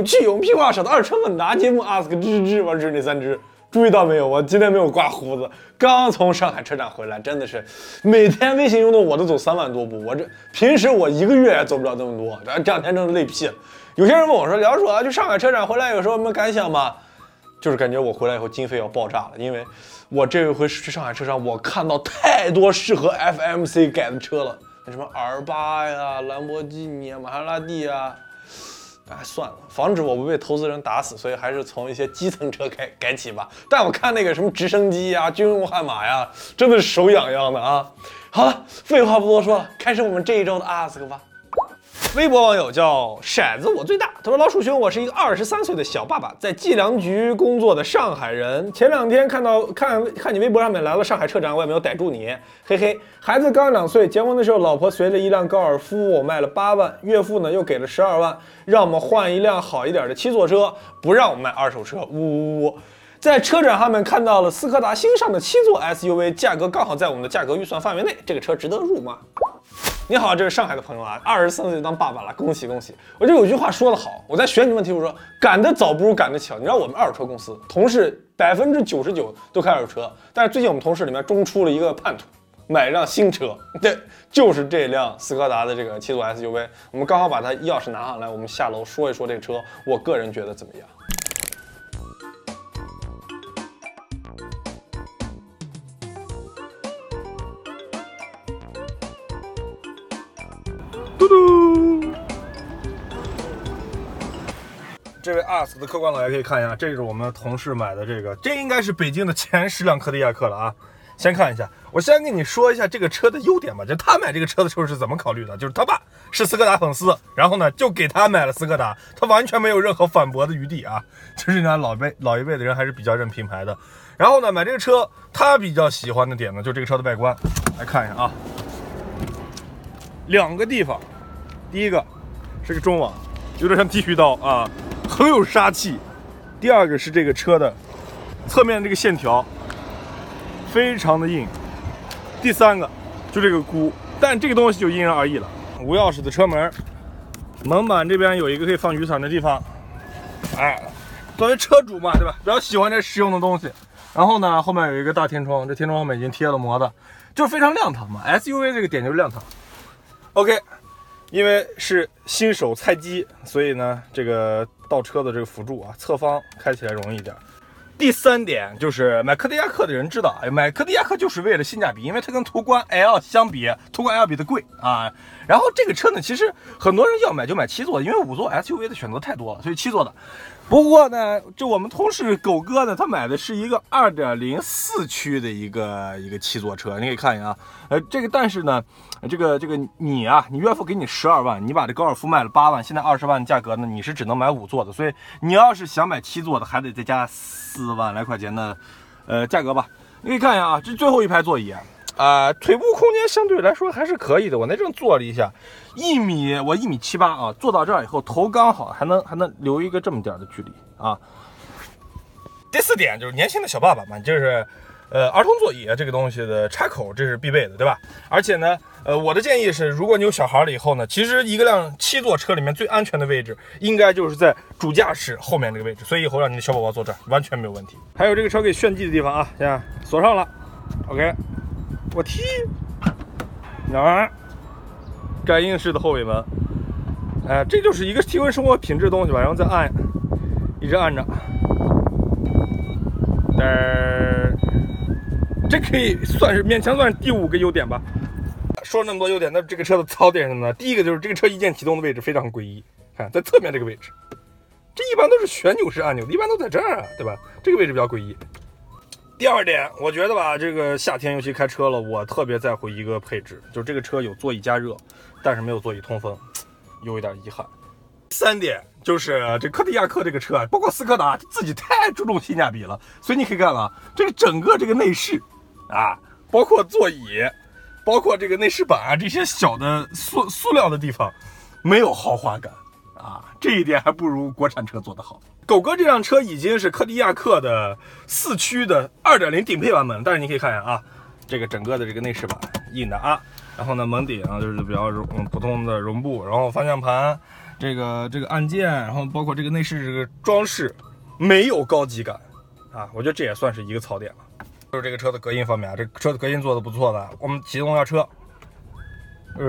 有趣、有屁话少的二车问答节目，ask 吱吱完是那三只。注意到没有？我今天没有刮胡子，刚从上海车展回来，真的是每天微信运动我都走三万多步，我这平时我一个月也走不了这么多，这这两天真的累屁了。有些人问我说：“梁叔啊，去上海车展回来有什么感想吗？”就是感觉我回来以后经费要爆炸了，因为我这一回去上海车展，我看到太多适合 FMC 改的车了，那什么 R 八呀、兰博基尼啊、玛莎拉蒂啊。哎，算了，防止我不被投资人打死，所以还是从一些基层车改改起吧。但我看那个什么直升机呀、军用悍马呀，真的是手痒痒的啊。好了，废话不多说了，开始我们这一周的 ask 吧。微博网友叫骰子我最大，他说老鼠兄，我是一个二十三岁的小爸爸，在计量局工作的上海人。前两天看到看看你微博上面来了上海车展，我也没有逮住你，嘿嘿。孩子刚两岁，结婚的时候老婆随了一辆高尔夫，我卖了八万，岳父呢又给了十二万，让我们换一辆好一点的七座车，不让我们卖二手车，呜呜呜。在车展上面看到了斯柯达新上的七座 SUV，价格刚好在我们的价格预算范围内，这个车值得入吗？你好，这是上海的朋友啊，二十三岁当爸爸了，恭喜恭喜！我就有句话说得好，我在选你问题，我说赶得早不如赶得巧。你知道我们二手车公司同事百分之九十九都开二手车，但是最近我们同事里面中出了一个叛徒，买辆新车，对，就是这辆斯柯达的这个七座 SUV。我们刚好把它钥匙拿上来，我们下楼说一说这个车，我个人觉得怎么样？这位 ask 的客官老爷可以看一下，这是我们同事买的这个，这应该是北京的前十辆柯迪亚克了啊。先看一下，我先跟你说一下这个车的优点吧。就他买这个车的时候是怎么考虑的？就是他爸是斯柯达粉丝，然后呢就给他买了斯柯达，他完全没有任何反驳的余地啊。就是人家老辈老一辈的人还是比较认品牌的。然后呢，买这个车他比较喜欢的点呢，就这个车的外观，来看一下啊。两个地方，第一个是个中网，有点像剃须刀啊，很有杀气。第二个是这个车的侧面这个线条，非常的硬。第三个就这个箍，但这个东西就因人而异了。无钥匙的车门，门板这边有一个可以放雨伞的地方。哎，作为车主嘛，对吧？比较喜欢这实用的东西。然后呢，后面有一个大天窗，这天窗后面已经贴了膜的，就是非常亮堂嘛。SUV 这个点就是亮堂。OK，因为是新手菜鸡，所以呢，这个倒车的这个辅助啊，侧方开起来容易一点。第三点就是买柯迪亚克的人知道，哎，买柯迪亚克就是为了性价比，因为它跟途观 L 相比，途观 L 比它贵啊。然后这个车呢，其实很多人要买就买七座，因为五座 SUV 的选择太多了，所以七座的。不过呢，就我们同事狗哥呢，他买的是一个二点零四驱的一个一个七座车，你可以看一下啊。呃，这个但是呢，这个这个你啊，你岳父给你十二万，你把这高尔夫卖了八万，现在二十万的价格呢，你是只能买五座的，所以你要是想买七座的，还得再加四万来块钱的呃价格吧。你可以看一下啊，这最后一排座椅。啊腿部空间相对来说还是可以的。我那阵坐了一下，一米我一米七八啊，坐到这儿以后头刚好，还能还能留一个这么点的距离啊。第四点就是年轻的小爸爸嘛，就是呃儿童座椅这个东西的插口这是必备的，对吧？而且呢，呃我的建议是，如果你有小孩了以后呢，其实一个辆七座车里面最安全的位置应该就是在主驾驶后面这个位置，所以以后让你的小宝宝坐这儿完全没有问题。还有这个车可以炫技的地方啊，现在锁上了，OK。我踢，哪儿，感应式的后尾门，哎，这就是一个提升生活品质的东西吧。然后再按，一直按着，呃，这可以算是勉强算是第五个优点吧。说了那么多优点，那这个车的槽点是什么呢？第一个就是这个车一键启动的位置非常诡异，看在侧面这个位置，这一般都是旋钮式按钮，一般都在这儿啊，对吧？这个位置比较诡异。第二点，我觉得吧，这个夏天尤其开车了，我特别在乎一个配置，就是这个车有座椅加热，但是没有座椅通风，有一点遗憾。三点就是这柯迪亚克这个车，包括斯柯达自己太注重性价比了，所以你可以看啊，这个整个这个内饰啊，包括座椅，包括这个内饰板啊这些小的塑塑料的地方，没有豪华感啊，这一点还不如国产车做得好。狗哥这辆车已经是柯迪亚克的四驱的二点零顶配版本，但是你可以看一下啊，这个整个的这个内饰板硬的啊，然后呢门顶啊就是比较绒普通的绒布，然后方向盘这个这个按键，然后包括这个内饰这个装饰，没有高级感啊，我觉得这也算是一个槽点了。就是这个车的隔音方面啊，这车的隔音做的不错的。我们启动一下车，呃，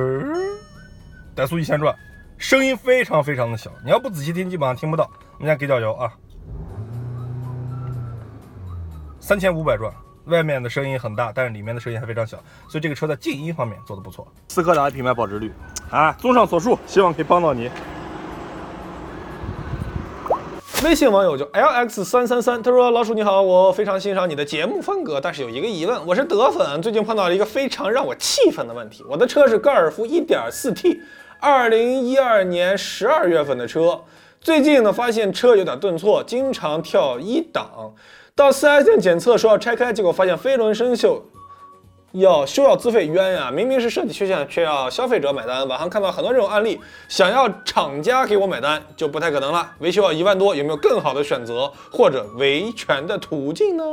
怠速一千转，声音非常非常的小，你要不仔细听，基本上听不到。我们先给脚油啊，三千五百转，外面的声音很大，但是里面的声音还非常小，所以这个车在静音方面做的不错。斯柯达的品牌保值率啊，综上所述，希望可以帮到你。微信网友就 lx 三三三，他说：“老鼠你好，我非常欣赏你的节目风格，但是有一个疑问，我是德粉，最近碰到了一个非常让我气愤的问题。我的车是高尔夫 1.4T，二零一二年十二月份的车，最近呢发现车有点顿挫，经常跳一档，到 4S 店检测说要拆开，结果发现飞轮生锈。”要修要资费冤呀！明明是设计缺陷，却要消费者买单。网上看到很多这种案例，想要厂家给我买单就不太可能了。维修要一万多，有没有更好的选择或者维权的途径呢？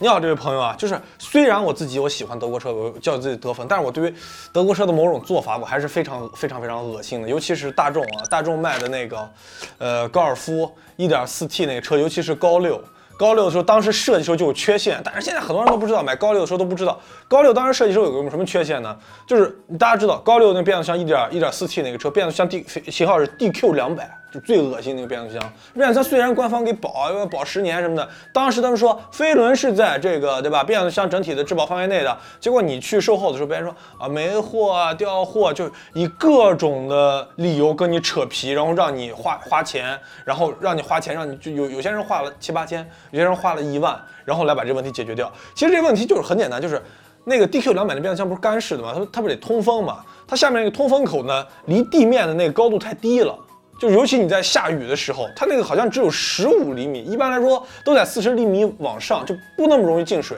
你好，这位朋友啊，就是虽然我自己我喜欢德国车，我叫自己德粉，但是我对于德国车的某种做法，我还是非常非常非常恶心的。尤其是大众啊，大众卖的那个，呃，高尔夫 1.4T 那个车，尤其是高六。高六的时候，当时设计时候就有缺陷，但是现在很多人都不知道，买高六的时候都不知道，高六当时设计时候有个什么缺陷呢？就是大家知道高六那变速箱一点一点四 T 那个车，变速箱 D 型号是 DQ 两百。就最恶心那个变速箱，变速箱虽然官方给保，要保十年什么的，当时他们说飞轮是在这个对吧？变速箱整体的质保范围内的，结果你去售后的时候，别人说啊没货啊掉货，就以各种的理由跟你扯皮，然后让你花花钱，然后让你花钱，让你就有有些人花了七八千，有些人花了一万，然后来把这问题解决掉。其实这问题就是很简单，就是那个 DQ 两百的变速箱不是干式的吗？它它不得通风嘛？它下面那个通风口呢，离地面的那个高度太低了。就尤其你在下雨的时候，它那个好像只有十五厘米，一般来说都在四十厘米往上，就不那么容易进水。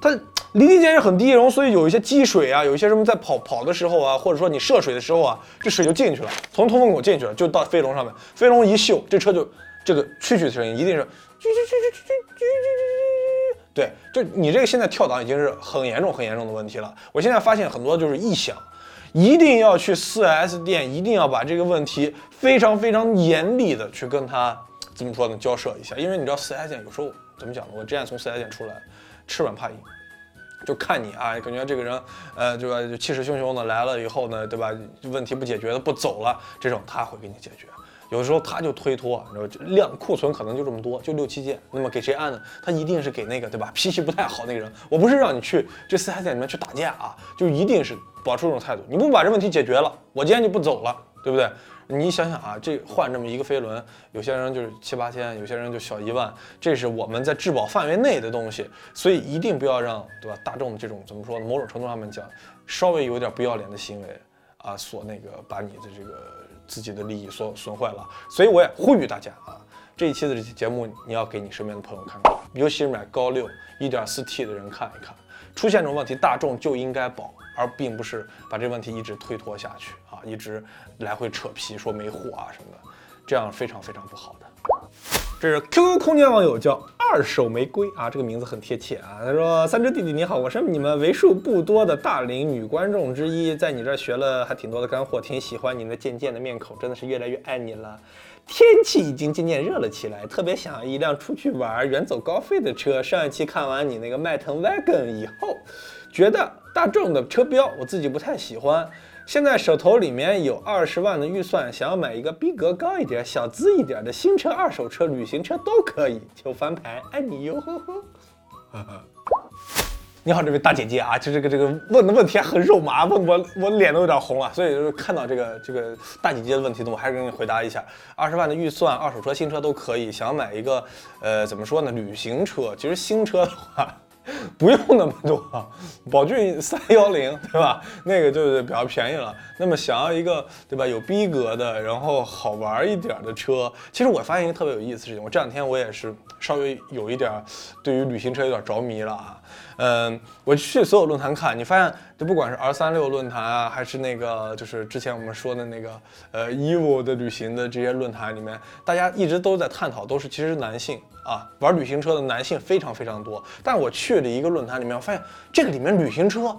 它离地间是很低，然后所以有一些积水啊，有一些什么在跑跑的时候啊，或者说你涉水的时候啊，这水就进去了，从通风口进去了，就到飞龙上面，飞龙一嗅，这车就这个蛐蛐的声音一定是蛐蛐蛐蛐蛐蛐蛐蛐蛐。对，就你这个现在跳档已经是很严重、很严重的问题了。我现在发现很多就是异响，一定要去 4S 店，一定要把这个问题非常非常严厉的去跟他怎么说呢？交涉一下，因为你知道 4S 店有时候怎么讲呢？我之前从 4S 店出来，吃软怕硬，就看你啊，感觉这个人呃，对吧？气势汹汹的来了以后呢，对吧？问题不解决的不走了，这种他会给你解决。有的时候他就推脱，你知道量库存可能就这么多，就六七件，那么给谁按呢？他一定是给那个对吧？脾气不太好那个人。我不是让你去这四 S 店里面去打架啊，就一定是保持这种态度。你不把这问题解决了，我今天就不走了，对不对？你想想啊，这换这么一个飞轮，有些人就是七八千，有些人就小一万，这是我们在质保范围内的东西，所以一定不要让对吧？大众的这种怎么说呢？某种程度上面讲，稍微有点不要脸的行为啊，所那个把你的这个。自己的利益所损坏了，所以我也呼吁大家啊，这一期的这期节目你要给你身边的朋友看看，尤其是买高六一点四 T 的人看一看，出现这种问题，大众就应该保，而并不是把这问题一直推脱下去啊，一直来回扯皮说没货啊什么的，这样非常非常不好的。这是 QQ 空间网友叫。二手玫瑰啊，这个名字很贴切啊。他说：“三只弟弟你好，我是你们为数不多的大龄女观众之一，在你这儿学了还挺多的干货，挺喜欢你的渐渐的面孔，真的是越来越爱你了。天气已经渐渐热了起来，特别想要一辆出去玩、远走高飞的车。上一期看完你那个迈腾 Wagon 以后，觉得大众的车标我自己不太喜欢。”现在手头里面有二十万的预算，想要买一个逼格高一点、小资一点的新车、二手车、旅行车都可以，求翻牌，爱你哟！呵呵。你好，这位大姐姐啊，就这个这个问的问题很肉麻，问我我脸都有点红了，所以就是看到这个这个大姐姐的问题呢，我还是给你回答一下。二十万的预算，二手车、新车都可以，想要买一个呃怎么说呢？旅行车，其实新车的话。不用那么多，宝骏三幺零对吧？那个就是比较便宜了。那么想要一个对吧有逼格的，然后好玩一点的车，其实我发现一个特别有意思的事情。我这两天我也是稍微有一点对于旅行车有点着迷了啊。嗯，我去所有论坛看，你发现就不管是 R 三六论坛啊，还是那个就是之前我们说的那个呃 EVO 的旅行的这些论坛里面，大家一直都在探讨，都是其实男性啊玩旅行车的男性非常非常多。但我去了一个论坛里面，我发现这个里面旅行车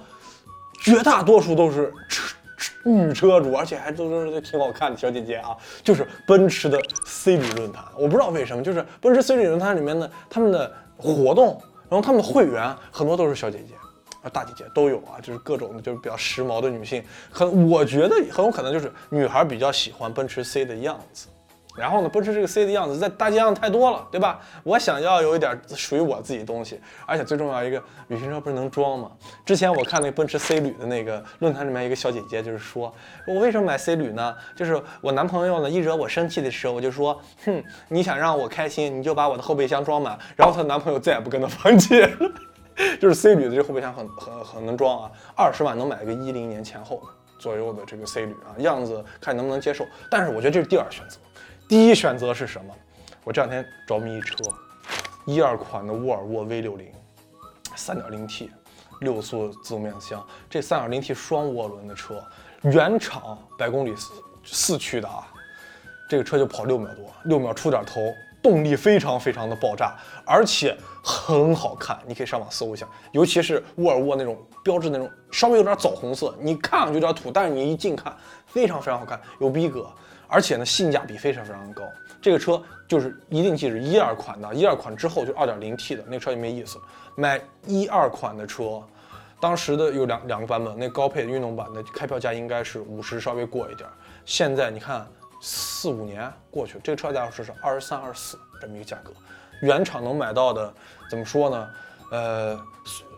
绝大多数都是车女车主，而且还都是挺好看的小姐姐啊，就是奔驰的 C 旅论坛。我不知道为什么，就是奔驰 C 旅论坛里面的他们的活动，然后他们的会员很多都是小姐姐。啊，大姐姐都有啊，就是各种的，就是比较时髦的女性，很我觉得很有可能就是女孩比较喜欢奔驰 C 的样子。然后呢，奔驰这个 C 的样子在大街上太多了，对吧？我想要有一点属于我自己的东西，而且最重要一个，旅行车不是能装吗？之前我看那奔驰 C 旅的那个论坛里面，一个小姐姐就是说，我为什么买 C 旅呢？就是我男朋友呢一惹我生气的时候，我就说，哼，你想让我开心，你就把我的后备箱装满。然后她男朋友再也不跟她放弃了。就是 C 旅的这后备箱很很很能装啊，二十万能买个一零年前后左右的这个 C 旅啊，样子看能不能接受。但是我觉得这是第二选择，第一选择是什么？我这两天着迷一车，一二款的沃尔沃 V 六零，三点零 T，六速自动变速箱，这三点零 T 双涡轮的车，原厂百公里四四驱的啊，这个车就跑六秒多，六秒出点头。动力非常非常的爆炸，而且很好看，你可以上网搜一下，尤其是沃尔沃那种标志那种稍微有点枣红色，你看上去有点土，但是你一近看非常非常好看，有逼格，而且呢性价比非常非常的高。这个车就是一定记住一二款的，一二款之后就二点零 T 的那车就没意思了。买一二款的车，当时的有两两个版本，那高配的运动版的开票价应该是五十稍微过一点，现在你看。四五年过去，这个车价是是二十三、二十四这么一个价格，原厂能买到的，怎么说呢？呃，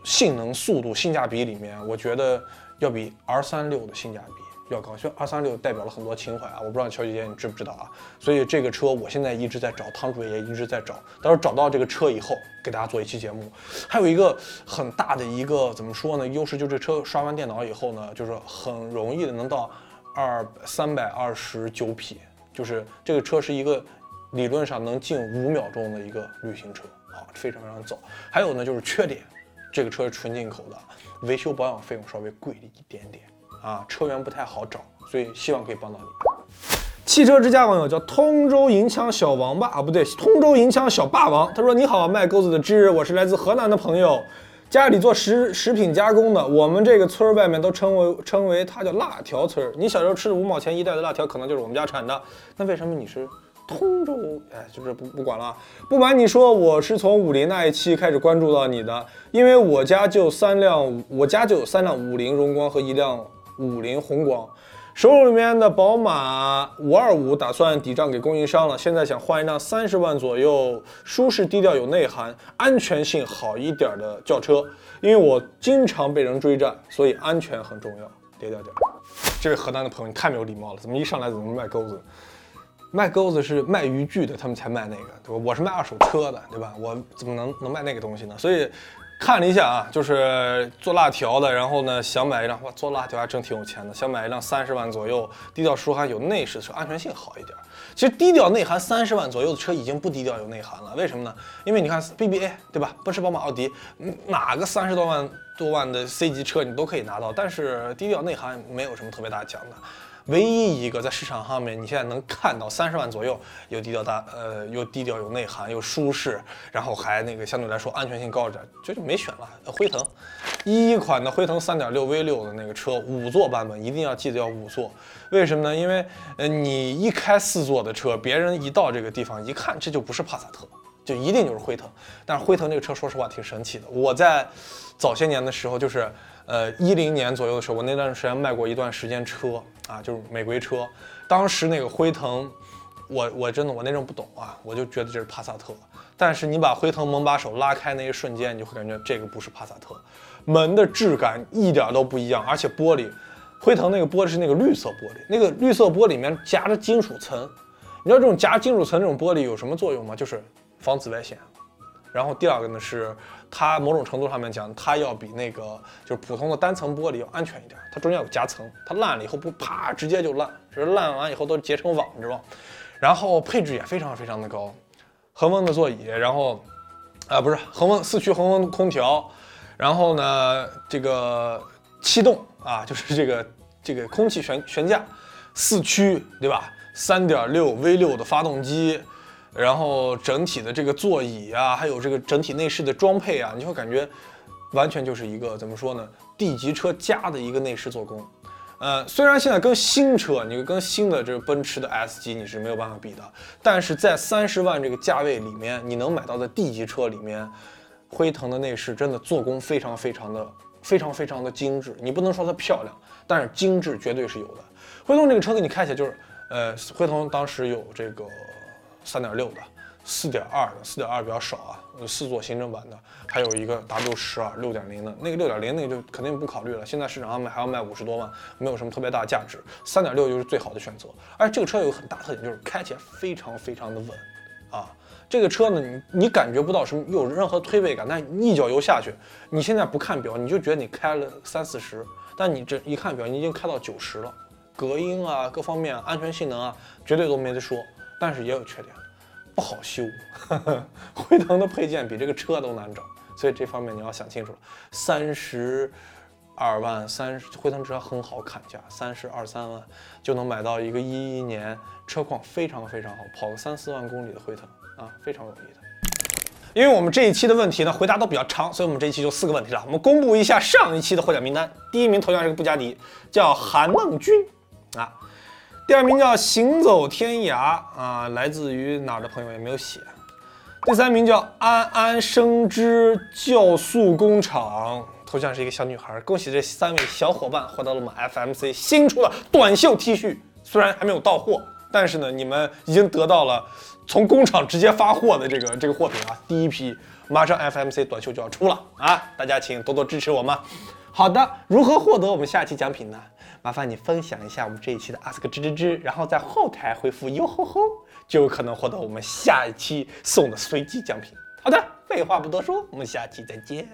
性能、速度、性价比里面，我觉得要比 R 三六的性价比要高。因为 R 三六代表了很多情怀啊，我不知道乔姐姐你知不知道啊？所以这个车我现在一直在找，汤主也一直在找。到时候找到这个车以后，给大家做一期节目。还有一个很大的一个怎么说呢？优势就是这车刷完电脑以后呢，就是很容易的能到。二三百二十九匹，就是这个车是一个理论上能进五秒钟的一个旅行车啊，非常非常早。还有呢，就是缺点，这个车是纯进口的，维修保养费用稍微贵了一点点啊，车源不太好找，所以希望可以帮到你。汽车之家网友叫通州银枪小王八啊，不对，通州银枪小霸王，他说：“你好，卖钩子的知，我是来自河南的朋友。”家里做食食品加工的，我们这个村儿外面都称为称为它叫辣条村儿。你小时候吃的五毛钱一袋的辣条，可能就是我们家产的。那为什么你是通州？哎，就是不不管了。不瞒你说，我是从五菱那一期开始关注到你的，因为我家就三辆，我家就有三辆五菱荣光和一辆五菱宏光。手里面的宝马五二五打算抵账给供应商了，现在想换一辆三十万左右、舒适低调、有内涵、安全性好一点的轿车。因为我经常被人追债，所以安全很重要。点点点。这位河南的朋友，你太没有礼貌了，怎么一上来怎么卖钩子？卖钩子是卖渔具的，他们才卖那个，对吧？我是卖二手车的，对吧？我怎么能能卖那个东西呢？所以。看了一下啊，就是做辣条的，然后呢想买一辆，哇，做辣条还真挺有钱的，想买一辆三十万左右，低调舒适、有内饰的车，安全性好一点。其实低调内涵三十万左右的车已经不低调有内涵了，为什么呢？因为你看 BBA 对吧，奔驰、宝马、奥迪，哪个三十多万多万的 C 级车你都可以拿到，但是低调内涵没有什么特别大讲的。唯一一个在市场上面，你现在能看到三十万左右，又低调大，呃，又低调有内涵，又舒适，然后还那个相对来说安全性高一点，这就没选了。辉腾，一一款的辉腾三点六 V 六的那个车，五座版本一定要记得要五座，为什么呢？因为呃，你一开四座的车，别人一到这个地方一看，这就不是帕萨特，就一定就是辉腾。但是辉腾这个车，说实话挺神奇的。我在早些年的时候，就是呃一零年左右的时候，我那段时间卖过一段时间车。啊，就是美规车，当时那个辉腾，我我真的我那阵不懂啊，我就觉得这是帕萨特。但是你把辉腾门把手拉开那一瞬间，你就会感觉这个不是帕萨特，门的质感一点都不一样，而且玻璃，辉腾那个玻璃是那个绿色玻璃，那个绿色玻璃里面夹着金属层，你知道这种夹金属层这种玻璃有什么作用吗？就是防紫外线。然后第二个呢是，它某种程度上面讲，它要比那个就是普通的单层玻璃要安全一点，它中间有夹层，它烂了以后不啪直接就烂，是烂完以后都结成网，你知道然后配置也非常非常的高，恒温的座椅，然后啊不是恒温四驱恒温空调，然后呢这个气动啊就是这个这个空气悬悬架，四驱对吧？三点六 V 六的发动机。然后整体的这个座椅啊，还有这个整体内饰的装配啊，你会感觉完全就是一个怎么说呢？D 级车加的一个内饰做工。呃，虽然现在跟新车，你跟新的这个奔驰的 S 级你是没有办法比的，但是在三十万这个价位里面，你能买到的 D 级车里面，辉腾的内饰真的做工非常非常的非常非常的精致。你不能说它漂亮，但是精致绝对是有的。辉腾这个车给你开起来就是，呃，辉腾当时有这个三点六的。四点二的，四点二比较少啊，四座行政版的，还有一个 W 十二六点零的，那个六点零那个就肯定不考虑了，现在市场上卖还要卖五十多万，没有什么特别大的价值。三点六就是最好的选择，而且这个车有个很大特点，就是开起来非常非常的稳啊。这个车呢，你你感觉不到什么有任何推背感，但一脚油下去，你现在不看表，你就觉得你开了三四十，但你这一看表，你已经开到九十了，隔音啊，各方面安全性能啊，绝对都没得说，但是也有缺点。不好修，辉腾的配件比这个车都难找，所以这方面你要想清楚了。三十二万，三十辉腾车很好砍价，三十二三万就能买到一个一一年车况非常非常好，跑个三四万公里的辉腾啊，非常容易的。因为我们这一期的问题呢，回答都比较长，所以我们这一期就四个问题了。我们公布一下上一期的获奖名单，第一名头像是个布加迪，叫韩梦君啊。第二名叫行走天涯啊，来自于哪儿的朋友也没有写。第三名叫安安生之酵素工厂，头像是一个小女孩。恭喜这三位小伙伴获得了我们 FMC 新出的短袖 T 恤，虽然还没有到货，但是呢，你们已经得到了从工厂直接发货的这个这个货品啊。第一批马上 FMC 短袖就要出了啊，大家请多多支持我们。好的，如何获得我们下期奖品呢？麻烦你分享一下我们这一期的 ask 吱吱吱，然后在后台回复哟吼吼，就有可能获得我们下一期送的随机奖品。好的，废话不多说，我们下期再见。